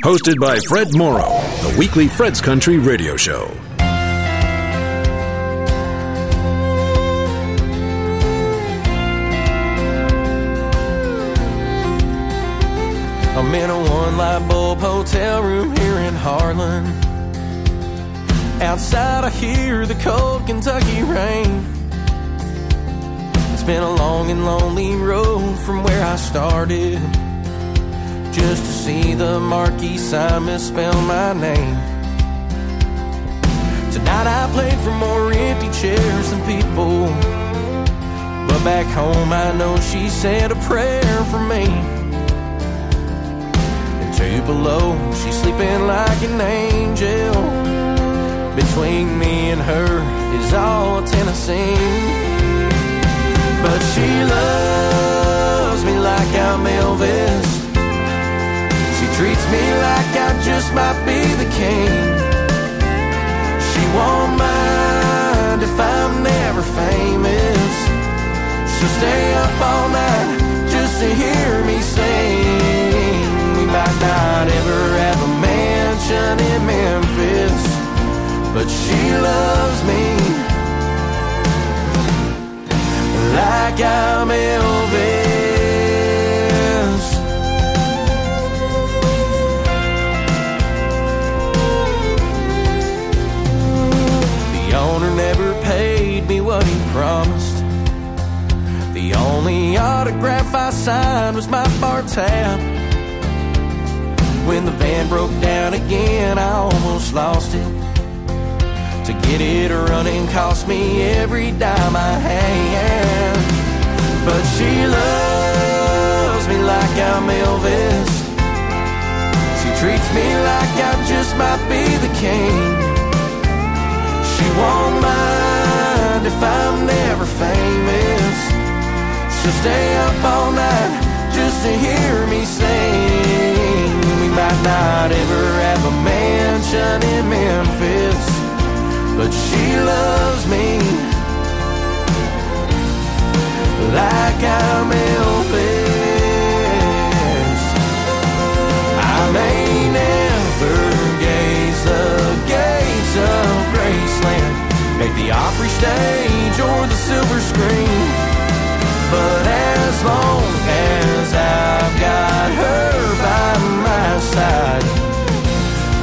Hosted by Fred Morrow, the weekly Fred's Country radio show. I'm in a one light bulb hotel room here in Harlan. Outside, I hear the cold Kentucky rain. It's been a long and lonely road from where I started. Just to see the marquee sign misspell my name. Tonight, I played for more empty chairs than people. But back home, I know she said a prayer for me And two below. She's sleeping like an angel. Between me and her is all Tennessee. But she loves me like I'm Elvis. Treats me like I just might be the king. She won't mind if I'm never famous. She'll stay up all night just to hear me sing We might not ever have a mansion in Memphis, but she loves me like I'm Elvis. Only autograph I signed was my bar tab. When the van broke down again, I almost lost it. To get it running cost me every dime I had. But she loves me like I'm Elvis. She treats me like I just might be the king. She won't mind if I'm never famous. She'll stay up all night just to hear me sing. We might not ever have a mansion in Memphis, but she loves me. Like I'm Elvis. I may never gaze the gates of Graceland, make the Opry stage or the silver screen, but as long as I've got her by my side.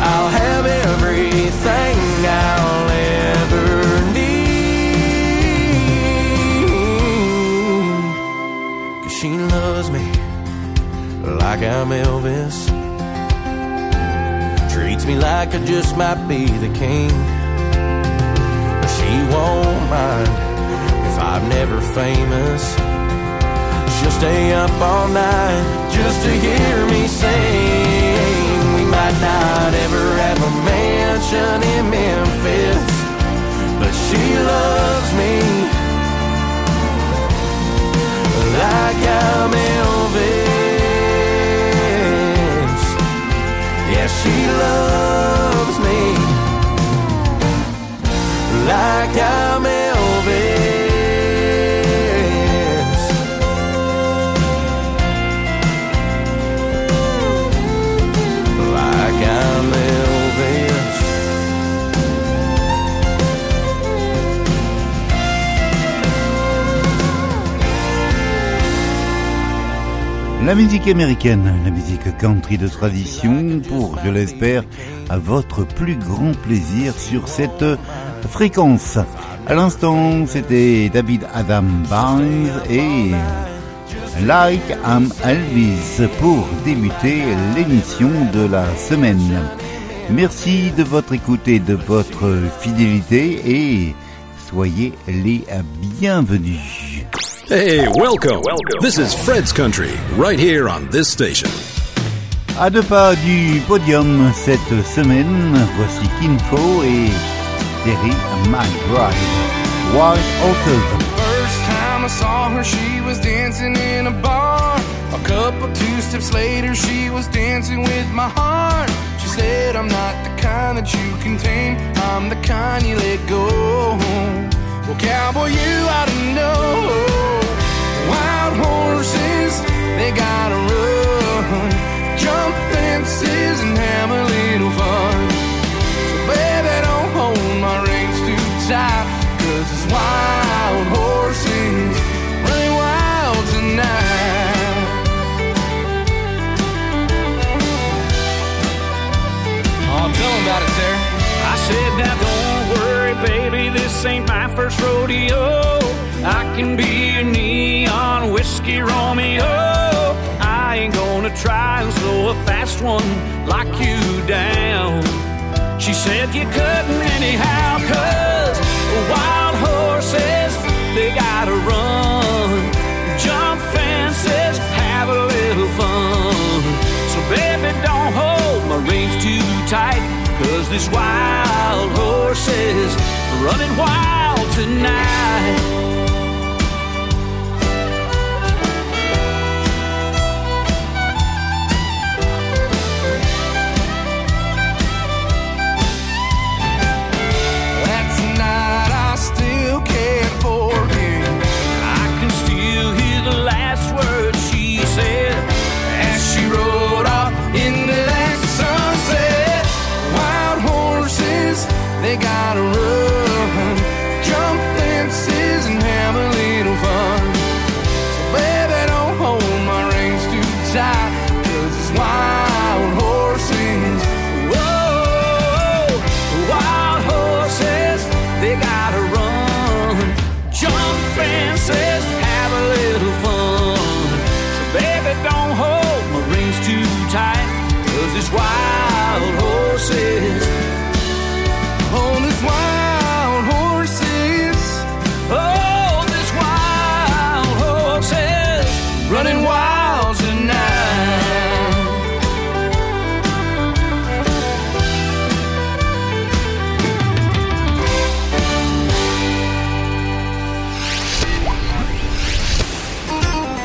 I'll have everything I'll ever need. Cause she loves me like I'm Elvis. Treats me like I just might be the king. She won't mind if I'm never famous. She'll stay up all night just to hear me sing. We might not ever have a mansion in Memphis, but she loves me like I'm Elvis. Yeah, she loves me like I'm Elvis. La musique américaine, la musique country de tradition, pour, je l'espère, à votre plus grand plaisir sur cette fréquence. À l'instant, c'était David Adam Barnes et Like I'm Elvis pour débuter l'émission de la semaine. Merci de votre écoute et de votre fidélité et soyez les bienvenus. Hey, welcome. welcome. This is Fred's Country, right here on this station. À deux pas du podium cette semaine, voici Kin Faux et Terry McBride. Wild Horses. First time I saw her, she was dancing in a bar. A couple two steps later, she was dancing with my heart. She said, I'm not the kind that you can tame, I'm the kind you let go. Well, cowboy, you ought to know wild horses, they gotta run. Jump fences and have a little fun. So baby, don't hold my reins too tight, cause it's wild horses running wild tonight. Oh, tell them about it, Sarah. I said now, don't worry, baby, this ain't my first rodeo. I can be a neon whiskey Romeo. I ain't gonna try and slow a fast one like you down. She said you couldn't anyhow, cause wild horses, they gotta run. Jump fences, have a little fun. So baby, don't hold my reins too tight, cause this wild horse is running wild tonight.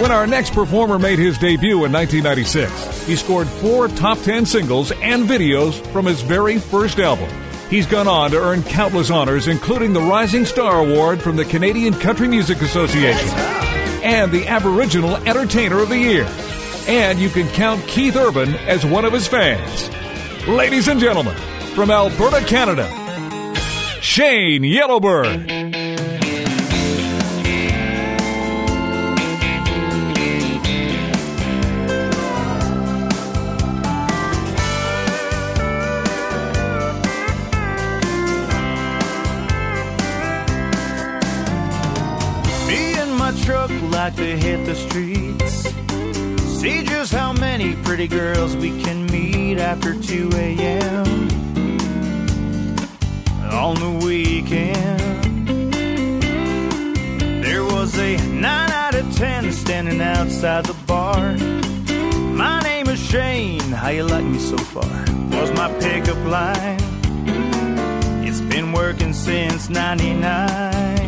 When our next performer made his debut in 1996, he scored four top 10 singles and videos from his very first album. He's gone on to earn countless honors, including the Rising Star Award from the Canadian Country Music Association and the Aboriginal Entertainer of the Year. And you can count Keith Urban as one of his fans. Ladies and gentlemen, from Alberta, Canada, Shane Yellowbird. Like to hit the streets. See just how many pretty girls we can meet after 2 a.m. on the weekend. There was a 9 out of 10 standing outside the bar. My name is Shane, how you like me so far? Was my pickup line. It's been working since 99.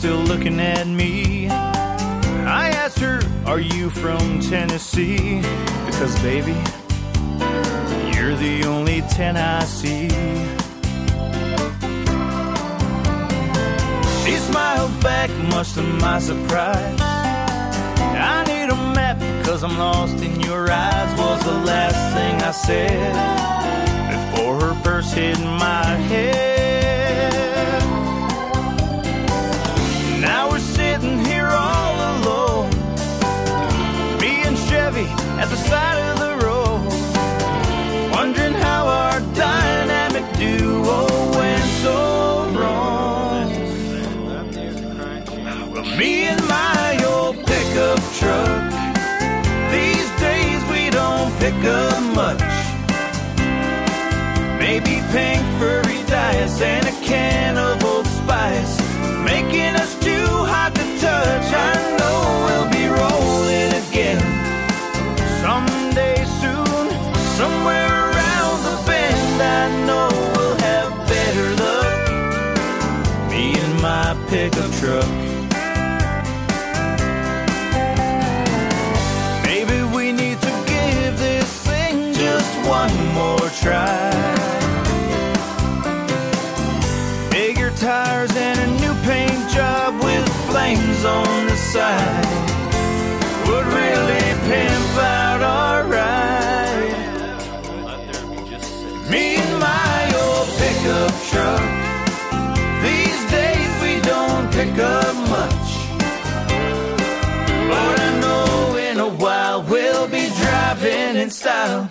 Still looking at me. I asked her, Are you from Tennessee? Because, baby, you're the only 10 I see. She smiled back, much to my surprise. I need a map because I'm lost in your eyes, was the last thing I said before her purse hit my head. Don't much. Maybe pink furry dice and a can of inside would really pimp out alright. Me and my old pickup truck. These days we don't pick up much. But I know in a while we'll be driving in style.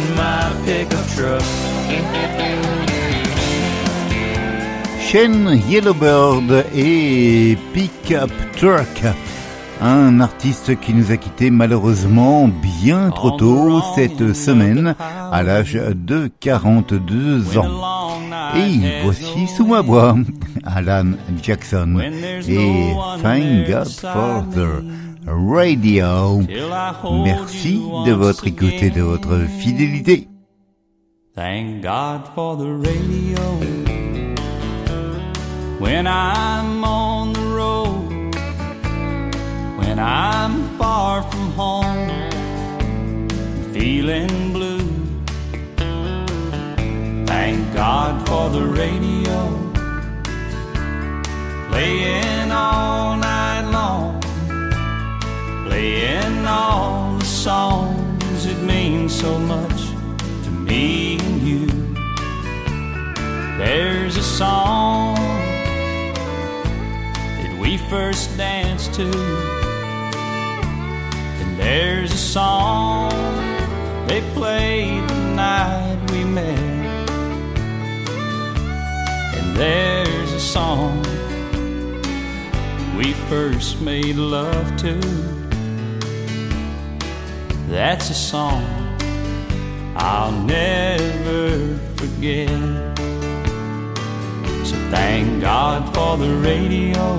Me and my pickup truck. Shane Yellowbird et Pickup Truck. Un artiste qui nous a quitté malheureusement bien trop tôt cette semaine à l'âge de 42 ans. Et voici sous ma voix Alan Jackson et Thank God for the Radio. Merci de votre écoute et de votre fidélité. Thank God for the radio. When I'm on the road, when I'm far from home, feeling blue. Thank God for the radio. Playing all night long, playing all the songs that mean so much to me and you. There's a song that we first danced to, and there's a song they played the night we met, and there's a song we first made love to. That's a song I'll never forget. So thank God for the radio.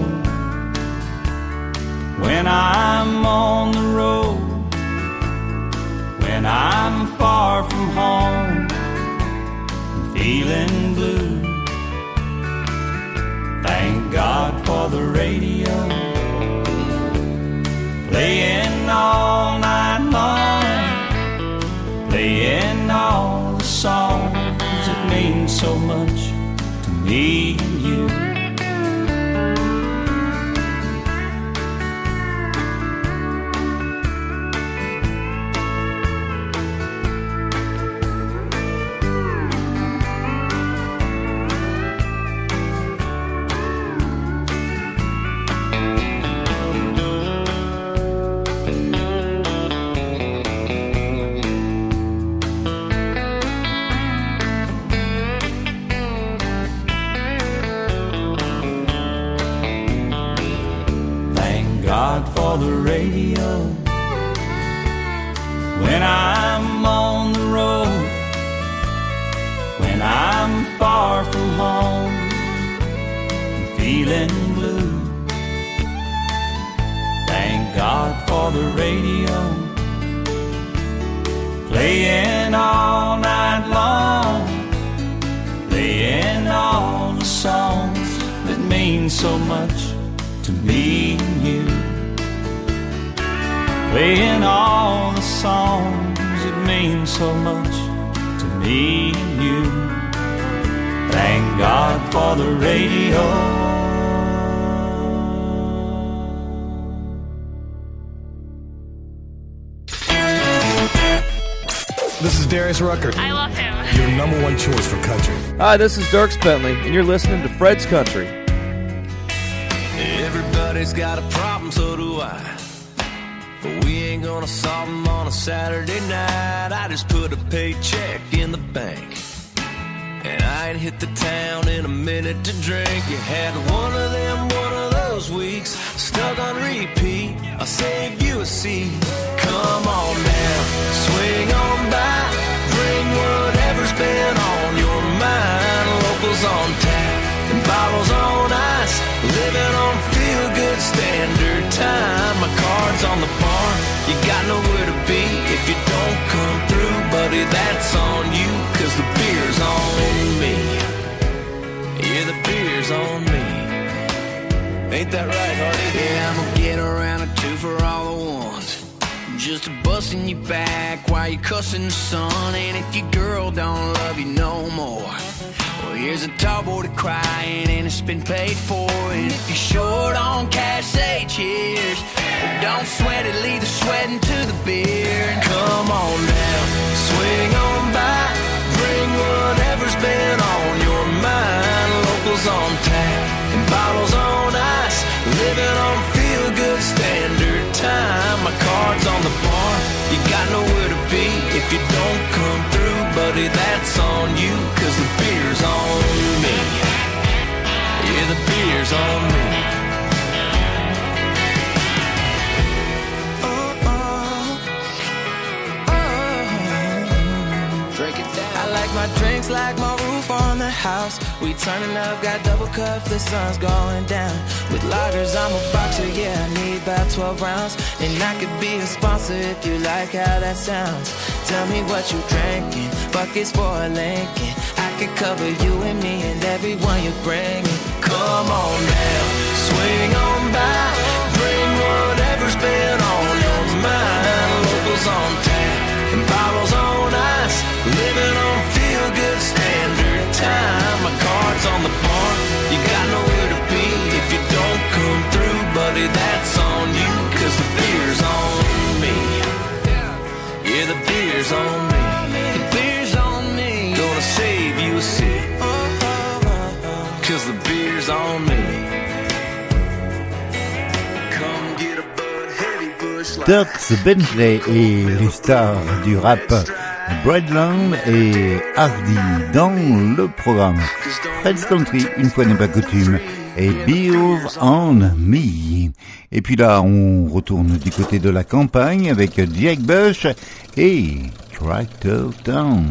When I'm on the road, when I'm far from home, feeling blue. Thank God for the radio. Playing songs that mean so much to me and you. Hi, this is Dierks Bentley, and you're listening to Fred's Country. Everybody's got a problem, so do I. But we ain't gonna solve them on a Saturday night. I just put a paycheck in the bank. And I ain't hit the town in a minute to drink. You had one of them, one of those weeks, stuck on repeat. Save you a seat. Come on now, swing on by. bottles on tap and bottles on ice. Living on feel good standard time. My card's on the bar. You got nowhere to be if you don't come through, buddy. That's on you, cause the beer's on me. Yeah, the beer's on me. Ain't that right, Hardy? Yeah, I'ma get around a two for all the ones. Just a busting you back while you're cussing the sun. And if your girl don't love you no more here's a tall boy to crying and it's been paid for. And if you're short on cash, say cheers. But don't sweat it, leave the sweating to the beer. And Come on down, swing on by, bring whatever's been on your mind. Locals on tap and bottles on ice, living on feel good standard time. My card's on the bar, you got nowhere to be if you don't come through, buddy. That's on you, cause the beer's on me. Yeah, the beer's on me. My drinks like my roof on the house. We turning up, got double cup, the sun's going down. With lagers, I'm a boxer, yeah, I need about 12 rounds. And I could be a sponsor if you like how that sounds. Tell me what you drinking, buckets for a Lincoln. I could cover you and me and everyone you bring. Come on now, swing on by, bring whatever's been on your mind. Locals on Turks Bentley et les stars du rap Bradland et Hardy dans le programme Fred's Country, une fois n'est pas coutume, et Beers on Me. Et puis là, on retourne du côté de la campagne avec Jack Bush et Tractor Town.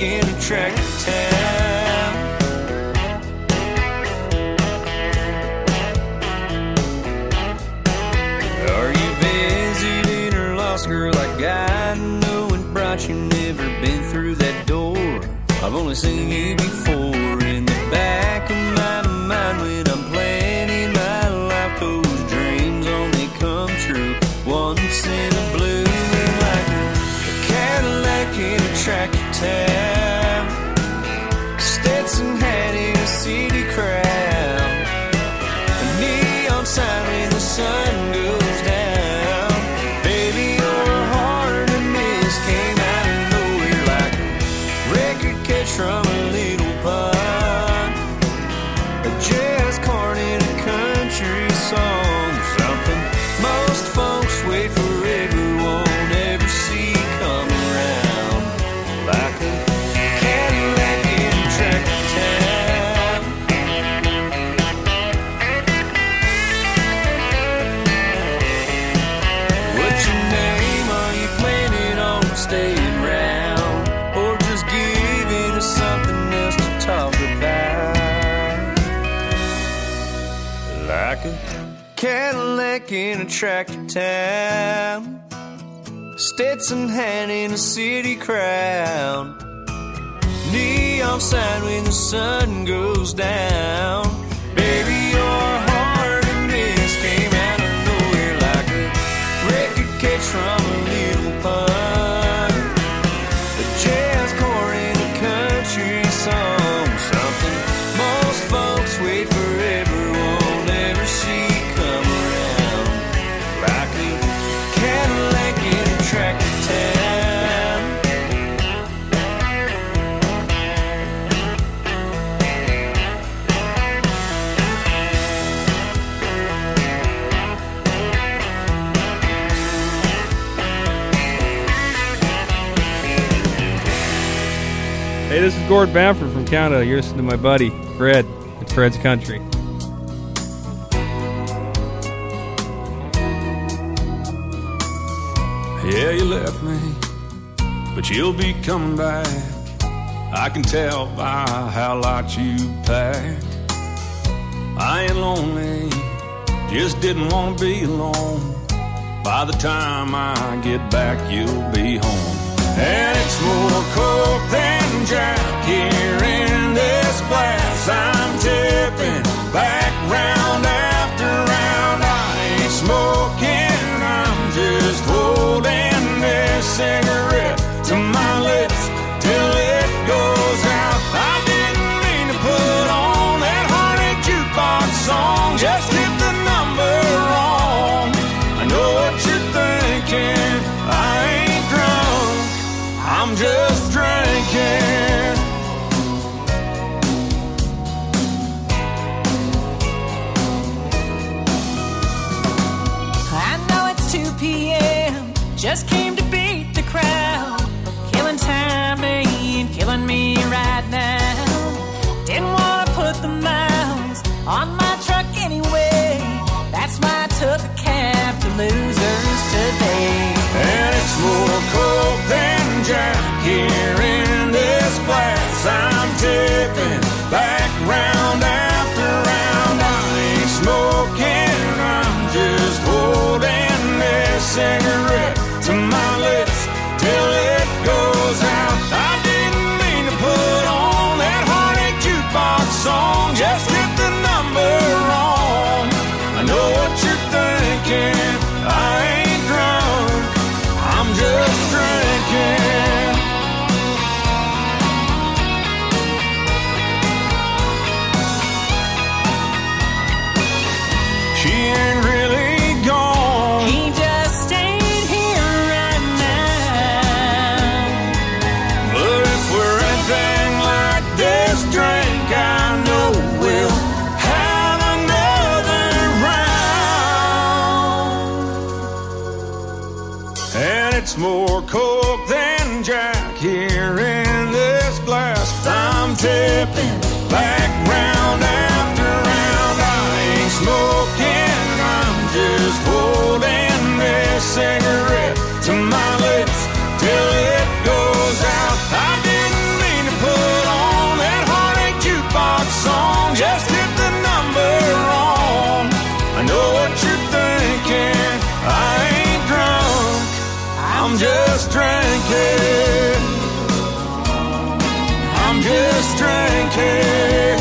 In a tractor town. Are you visiting or lost, girl? I got know and brought you, never been through that door. I've only seen you before sun in a tractor town. Stetson hat in a city crowd. Neon sign when the sun goes down. Gord Bamford from Canada. You're listening to my buddy, Fred. It's Fred's Country. Yeah, you left me, but you'll be coming back. I can tell by how light you pack. I ain't lonely, just didn't want to be alone. By the time I get back, you'll be home. And it's more coke than Jack here in this glass. I'm tipping back round after round. I ain't smoking, I'm just holding this cigarette more coke than Jack here in this glass. I'm tipping cigarette to my lips till it goes out. I didn't mean to put on that honey jukebox song. Just hit the number wrong. I know what you're thinking. I ain't drunk. I'm just drinking. I'm just drinking.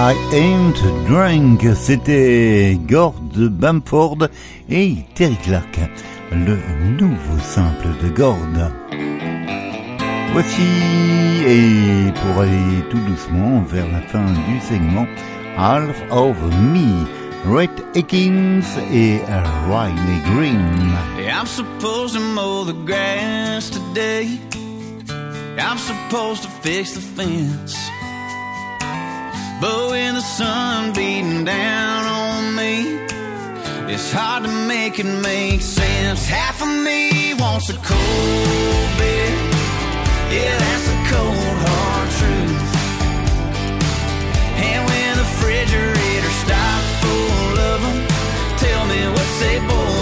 I Ain't Drunk, c'était Gord Bamford et Terry Clark, le nouveau simple de Gord. Voici, et pour aller tout doucement vers la fin du segment, Half of Me, Red Atkins et Riley Green. I'm supposed to mow the grass today. I'm supposed to fix the fence. But when the sun beating down on me, it's hard to make it make sense. Half of me wants a cold beer. Yeah, that's the cold hard truth. And when the refrigerator stocked full of them, tell me what's they born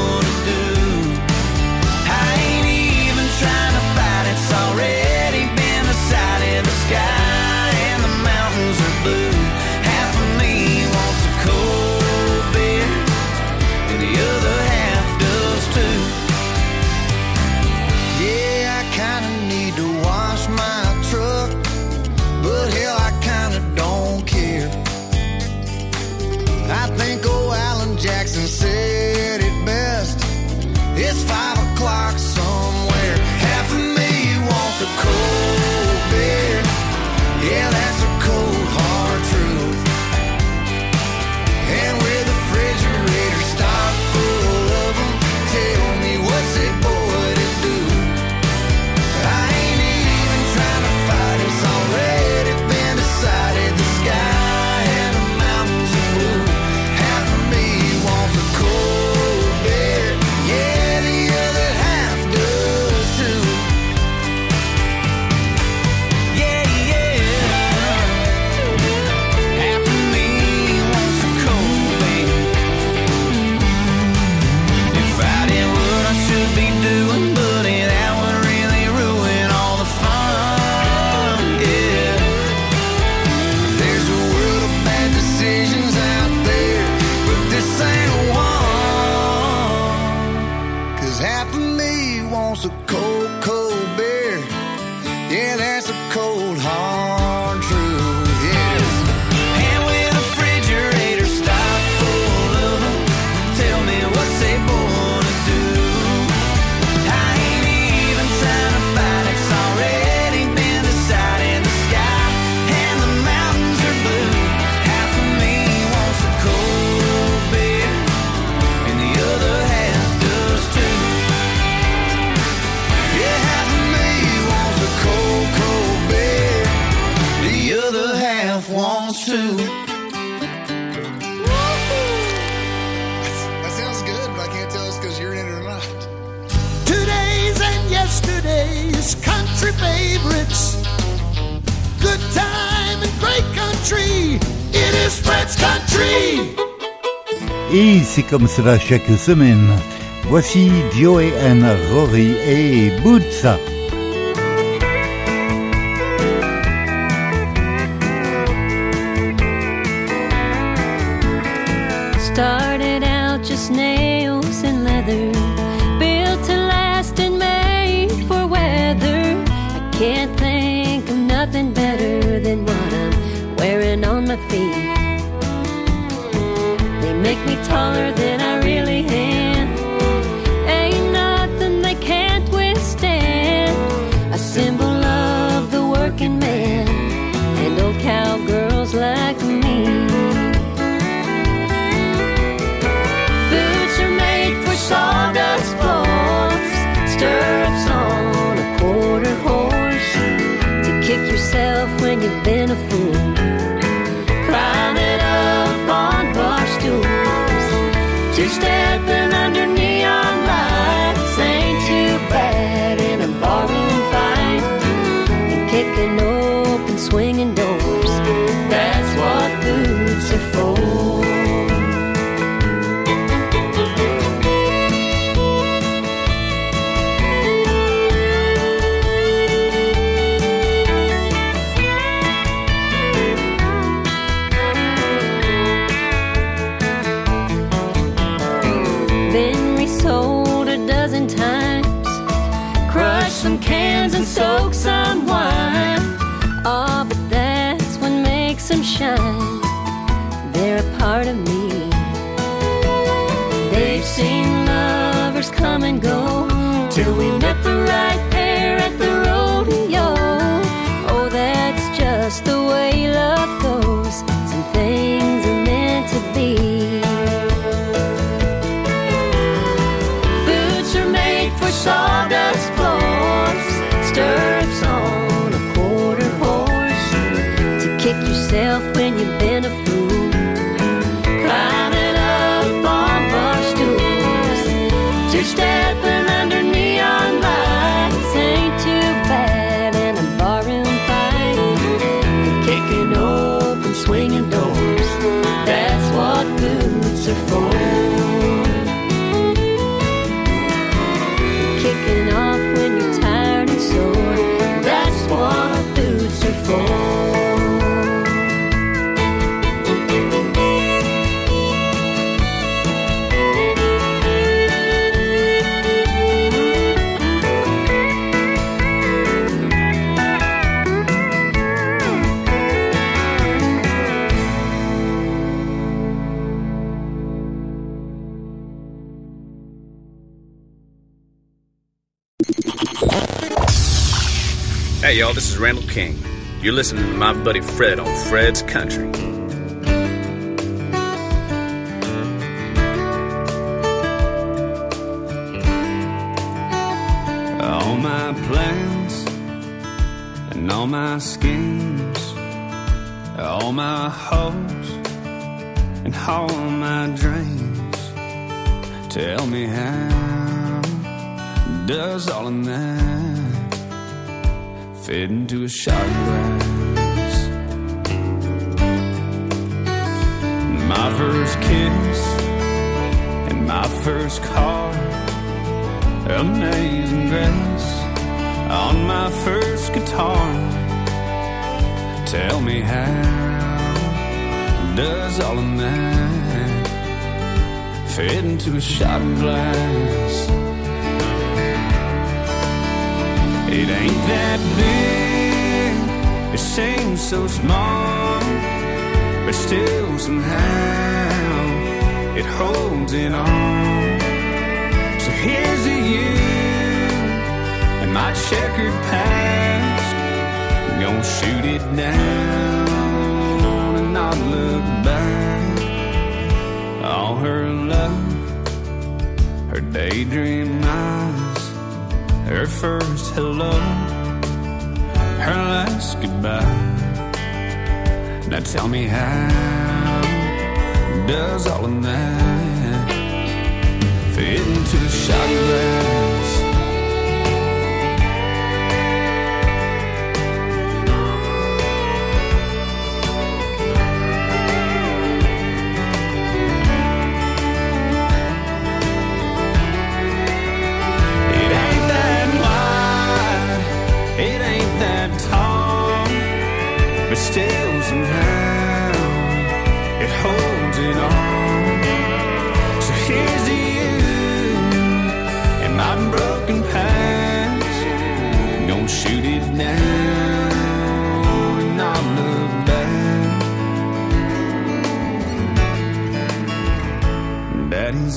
comme cela chaque semaine. Voici Joey and Rory et Boots. you've been a fool. y'all. This is Randall King. You're listening to my buddy Fred on Fred's Country. All my plans and all my schemes, all my hopes and all my dreams. Tell me how does all of that fade into a shot glass. My first kiss and my first car, amazing grace on my first guitar. Tell me how does all of that fit into a shot glass? It ain't that big, it seems so small, but still somehow it holds it all. So here's to you and my checkered past. Gonna shoot it down and not look back. All her love, her daydream eyes, her first hello, her last goodbye. Now tell me how does all of that fit into a shot glass?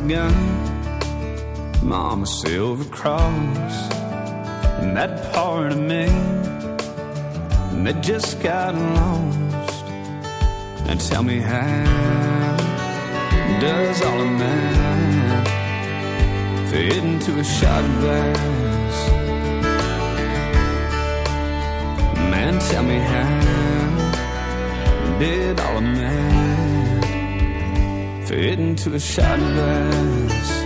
Daddy's. Mama silver cross. And that part of me that just got lost. And tell me how does all of that fit into a shot glass? Man tell me how did all of that fit into a shot glass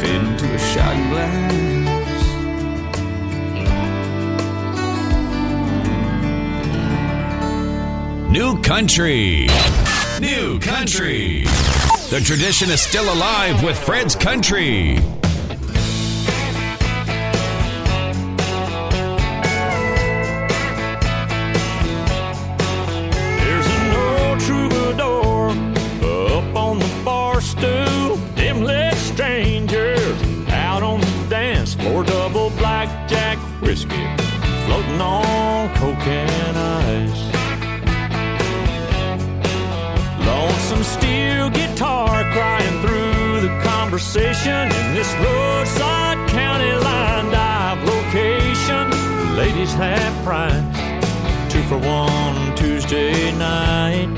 fit into a shot glass. New country. New country. The tradition is still alive with Fred's Country. Conversation in this roadside county line dive location. Ladies half price two for one Tuesday night.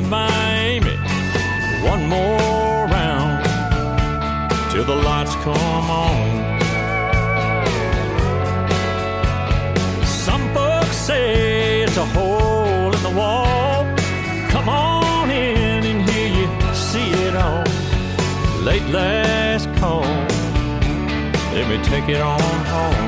Miami, Miami. One more round till the lights come on. Some folks say it's a hole in the wall. Come on in and here you see it all. Late last call. Let me take it on home.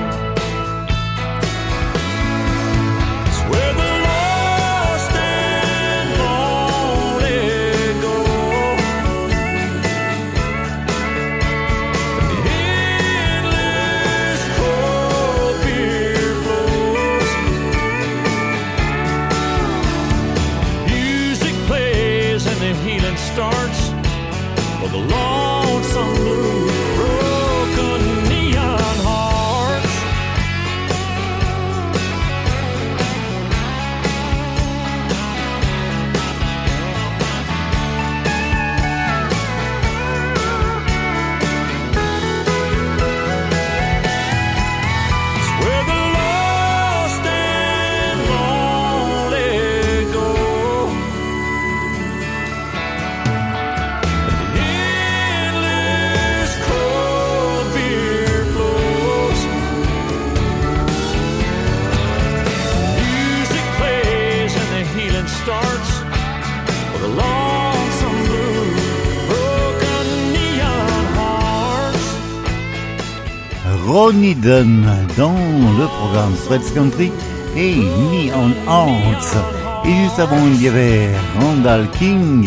Dans le programme Fred's Country et Me on Arts. Et juste avant, il y avait Randall King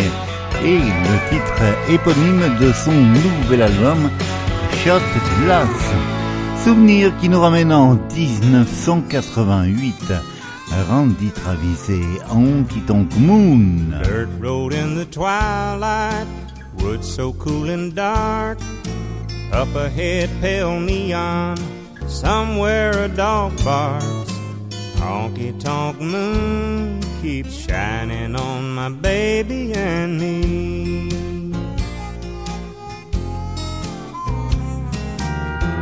et le titre éponyme de son nouvel album Shot Glass. Souvenir qui nous ramène en 1988. Randy Travis et Honky Tonk Moon. So cool and dark. Up ahead, pale neon, somewhere a dog barks. Honky tonk moon keeps shining on my baby and me.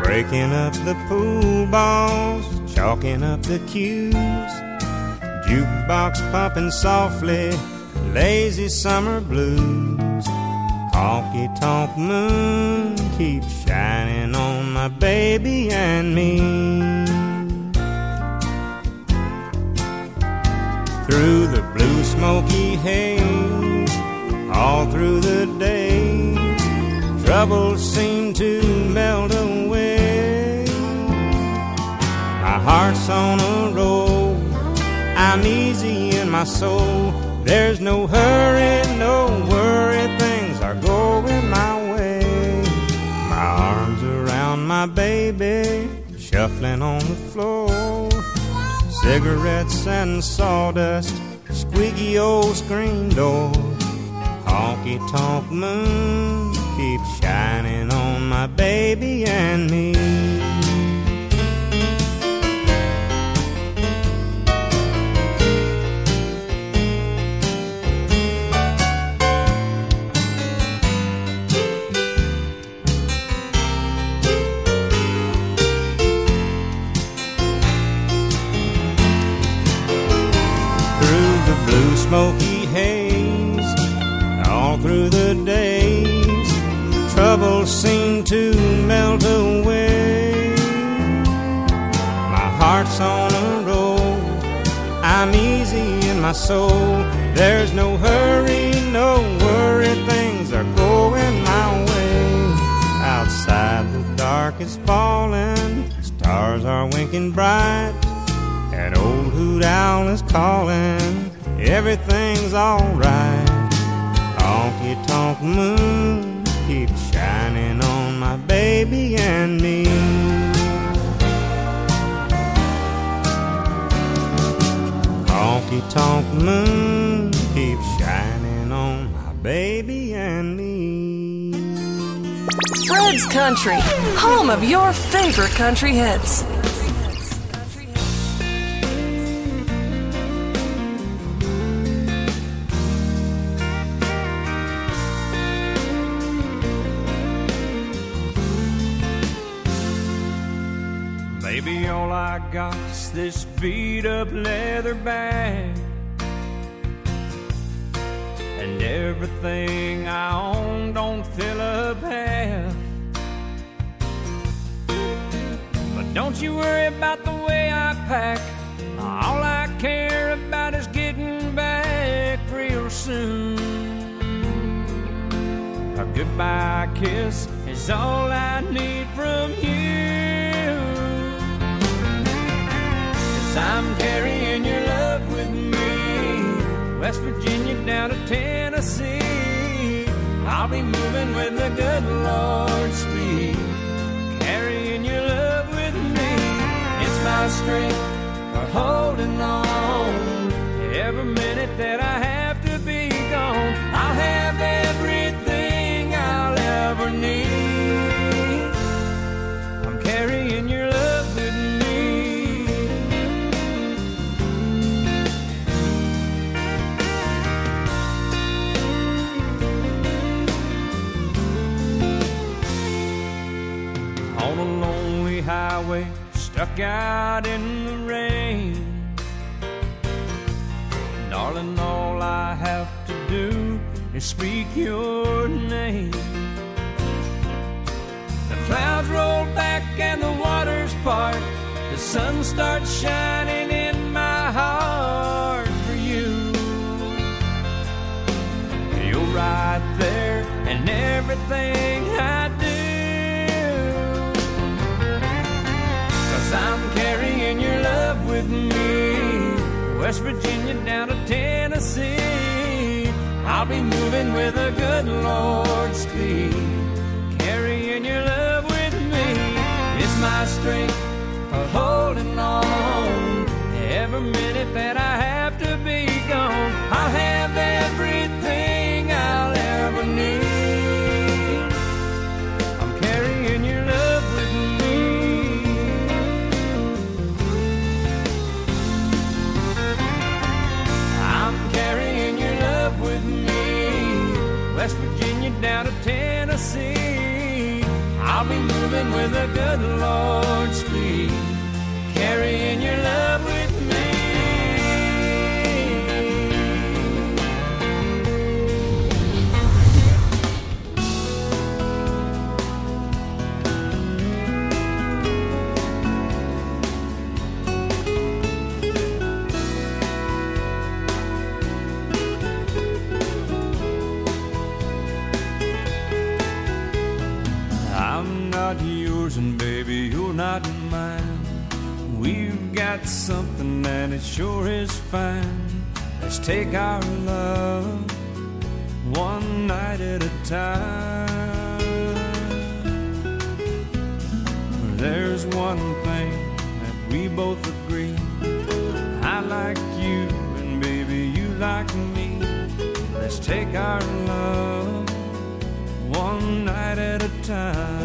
Breaking up the pool balls, chalking up the cues. Jukebox pumping softly, lazy summer blues. Honky tonk moon keeps shining on my baby and me. Through the blue smoky haze, all through the day, troubles seem to melt away. My heart's on a roll, I'm easy in my soul. There's no hurry, no worry, are going my way. My arms around my baby, shuffling on the floor. Cigarettes and sawdust, squeaky old screen door. Honky tonk moon keeps shining on my baby and me. Smoky haze, all through the days, troubles seem to melt away. My heart's on a roll, I'm easy in my soul. There's no hurry, no worry, things are going my way. Outside the dark is falling, stars are winking bright. That old hoot owl is calling, everything's alright. Honky tonk moon keeps shining on my baby and me. Honky tonk moon keeps shining on my baby and me. Fred's Country, home of your favorite country hits. This beat up leather bag. And everything I own don't fill up half. But don't you worry about the way I pack. All I care about is getting back real soon. A goodbye kiss is all I need from you. I'm carrying your love with me. West Virginia down to Tennessee. I'll be moving with the good Lord's speed. Carrying your love with me. It's my strength for holding on. Every minute that I have to be gone, I'll have out in the rain. Darling, all I have to do is speak your name. The clouds roll back and the waters part. The sun starts shining West Virginia down to Tennessee. I'll be moving with a good Lord speed. Carrying your love with me It's my strength of holding on. Every minute that I have to be gone, I'll have I'll be moving with a good Lord got something, and it sure is fine. Let's take our love one night at a time. There's one thing that we both agree. I like you, and baby, you like me. Let's take our love one night at a time.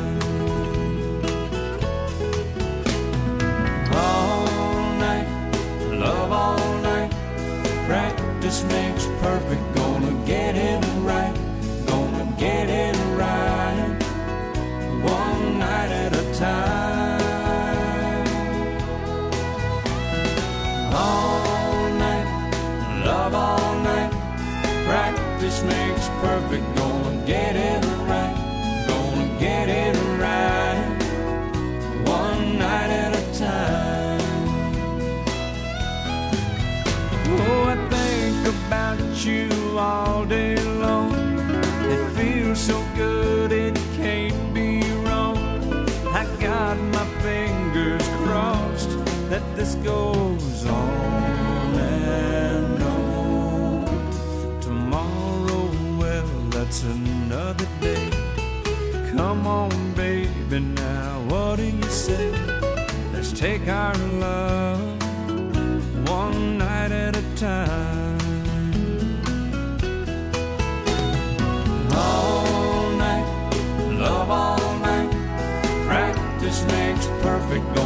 Take our love one night at a time. All night, love all night. Practice makes perfect.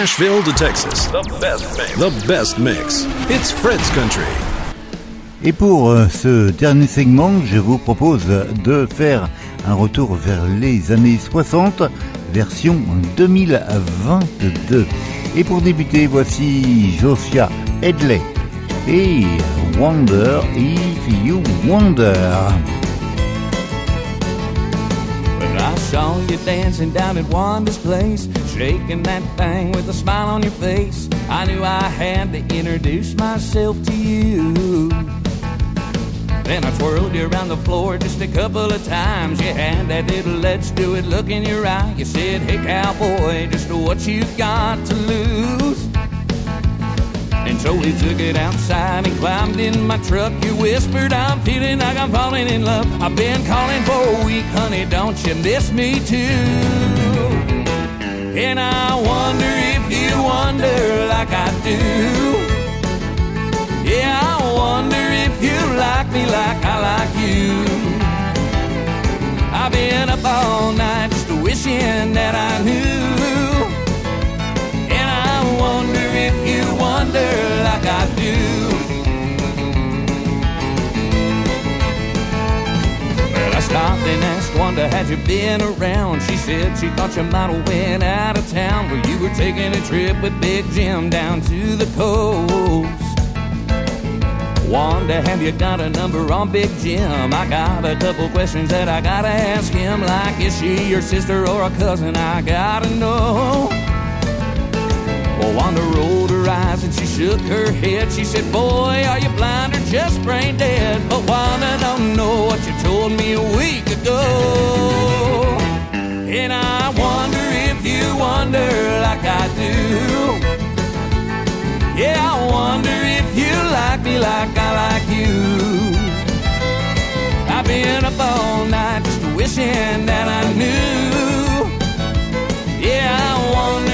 Nashville to Texas, the best mix. The best mix. It's Fred's Country. Et pour euh, ce dernier segment, je vous propose de faire un retour vers les années 60, version 2022. Et pour débuter, voici Josia Hedley. et Wonder If You Wonder. When I saw you dancing down at Wanda's place, shaking that thing with a smile on your face, I knew I had to introduce myself to you. Then I twirled you around the floor just a couple of times. You had that little let's do it look in your eye. You said, hey cowboy, just what you got to lose. And so we took it outside and climbed in my truck. You whispered, I'm feeling like I'm falling in love. I've been calling for a week, honey, don't you miss me too? And I wonder if you wonder like I do. Yeah, I wonder if you like me like I like you. I've been up all night just wishing that I knew. And I wonder if you wonder like I do. Well, I stopped and Wanda, had you been around? She said she thought you might have went out of town where you were taking a trip with Big Jim down to the coast. Wanda, have you got a number on Big Jim? I got a couple questions that I gotta ask him. Like, is she your sister or a cousin? I gotta know. Well, Wanda rolled her eyes and she shook her head. She said, Boy, are you blind or just brain dead? But Wanda don't know what you told me a week ago. And I wonder if you wonder like I do. Yeah, I wonder if you like me like I like you. I've been up all night just wishing that I knew. Yeah, I wonder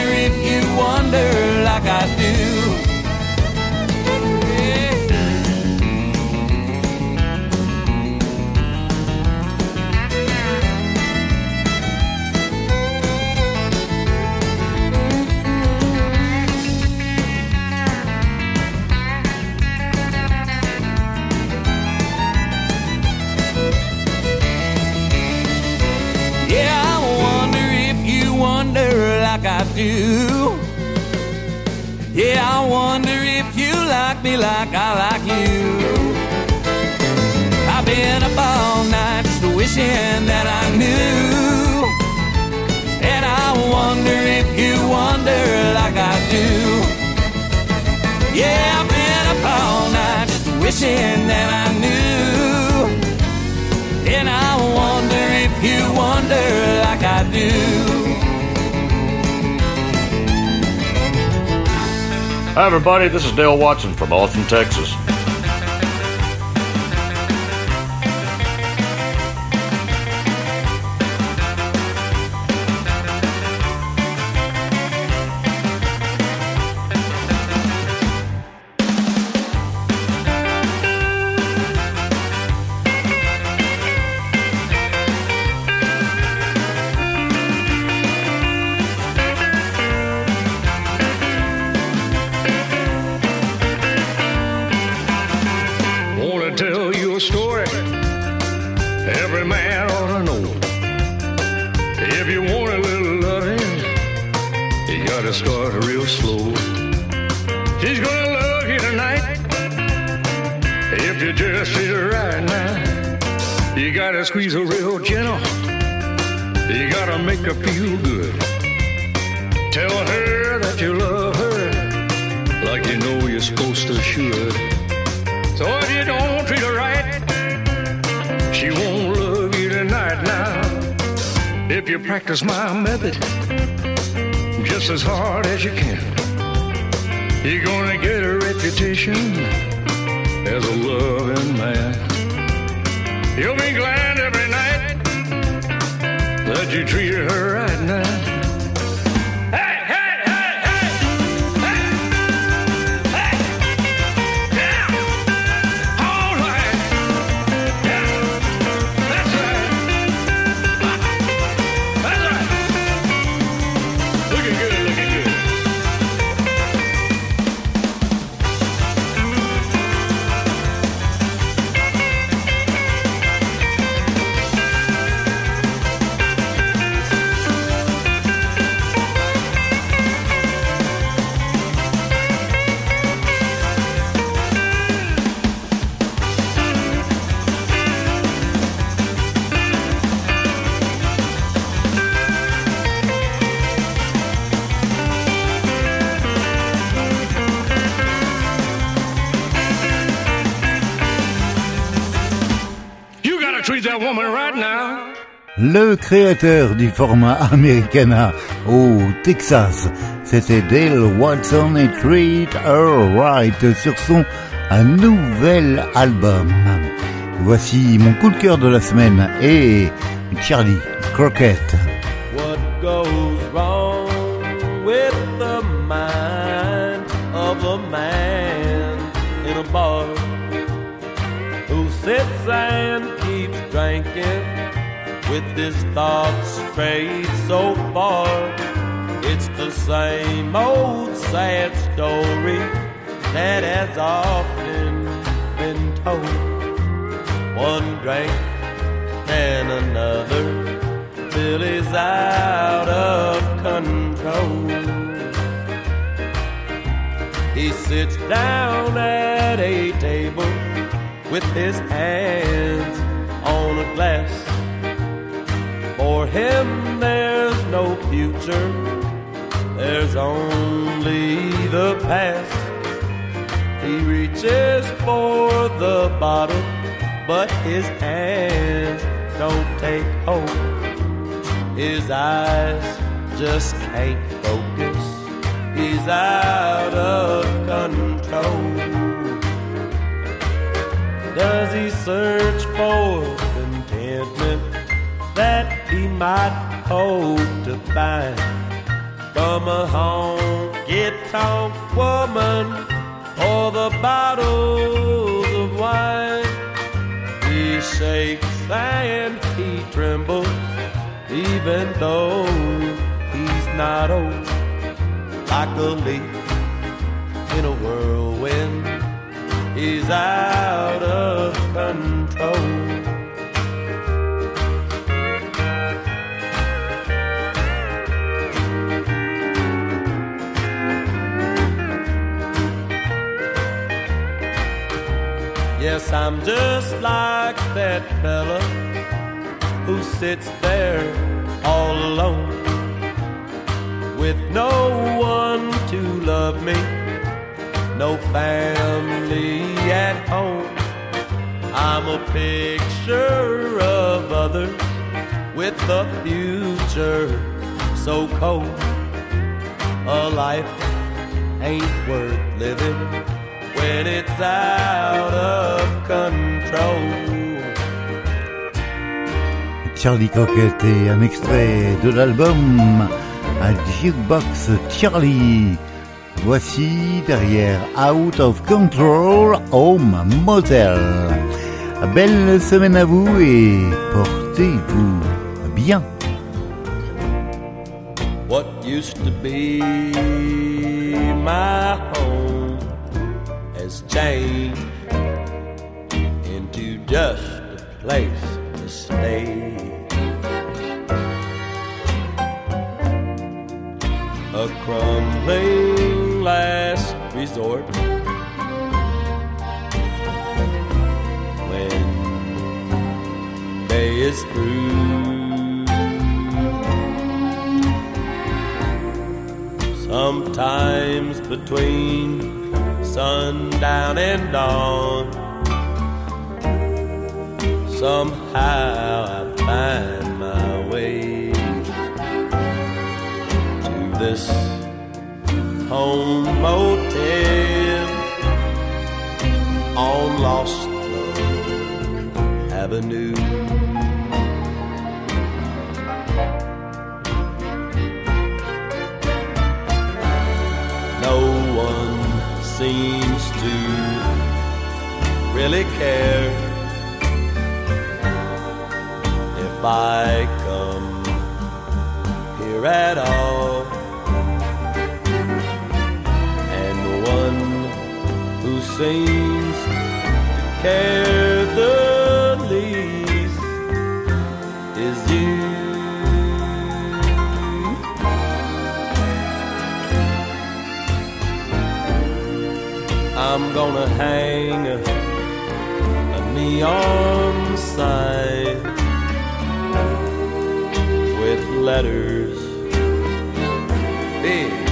like I do. Yeah, Yeah, I wonder if you like me like I like you. I've been up all night just wishing that I knew. And I wonder if you wonder like I do. Yeah, I've been up all night just wishing that I knew. And I wonder if you wonder like I do. Hi, everybody. This is Dale Watson from Austin, Texas. You'll be glad Le créateur du format Americana au Texas, c'était Dale Watson et Treat Her Right sur son nouvel album. Voici mon coup de cœur de la semaine et Charlie Crockett. With his thoughts strayed so far? It's the same old sad story that has often been told. One drink and another Billy's out of control. He sits down at a table with his hands on a glass. For him, there's no future, there's only the past. He reaches for the bottle, but his hands don't take hold. His eyes just can't focus. He's out of control. Does he search for contentment that he might hope to find from a honky tonk woman or the bottles of wine? He shakes and he trembles even though he's not old, like a leaf in a whirlwind, he's out of control. Yes, I'm just like that fella who sits there all alone with no one to love me, no family at home. I'm a picture of others with a future so cold. A life ain't worth living when it's out of control. Charlie Crockett et un extrait de l'album à Jukebox Charlie. Voici derrière Out of Control Home Motel. Belle semaine à vous et portez-vous bien. What used to be my home has changed into just a place to stay. A crumbling last resort when day is through. Sometimes between sundown and dawn, somehow I find my way to this home motel on Lost Avenue. Seems to really care if I come here at all. And the one who seems to care the least is you. I'm gonna hang a, neon sign with letters. Big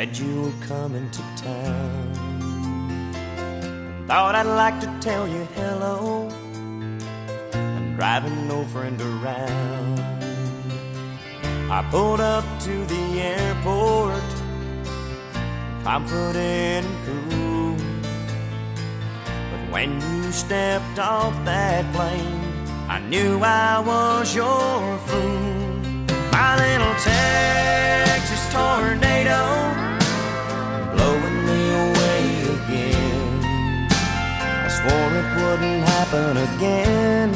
said you were coming to town. Thought I'd like to tell you hello. I'm driving no friend around. I pulled up to the airport, confident and cool. But when you stepped off that plane, I knew I was your fool. My little Texas tornado, wouldn't happen again,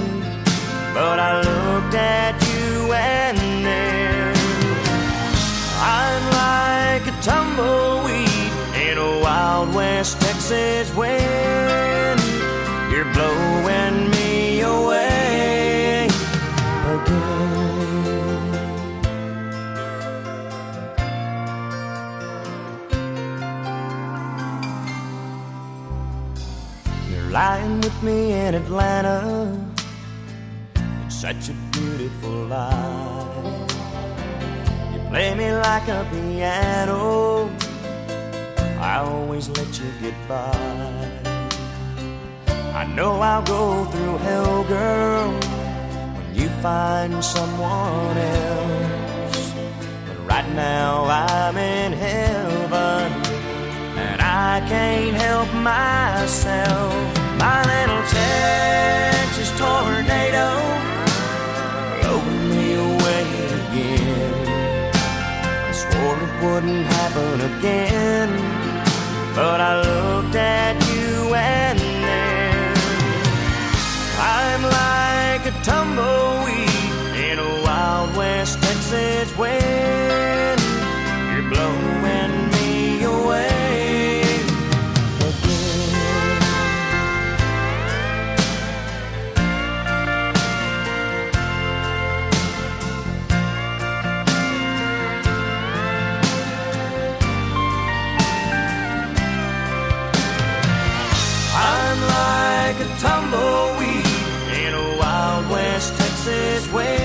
but I looked at you and then I'm like a tumbleweed in a wild West Texas wind. Lying with me in Atlanta. It's such a beautiful life. You play me like a piano. I always let you get by. I know I'll go through hell, girl, when you find someone else. But right now I'm in heaven, and I can't help myself. My little Texas tornado blowing me away again. I swore it wouldn't happen again, but I looked at you and then I'm like a tumbleweed in a wild West Texas wind. passes where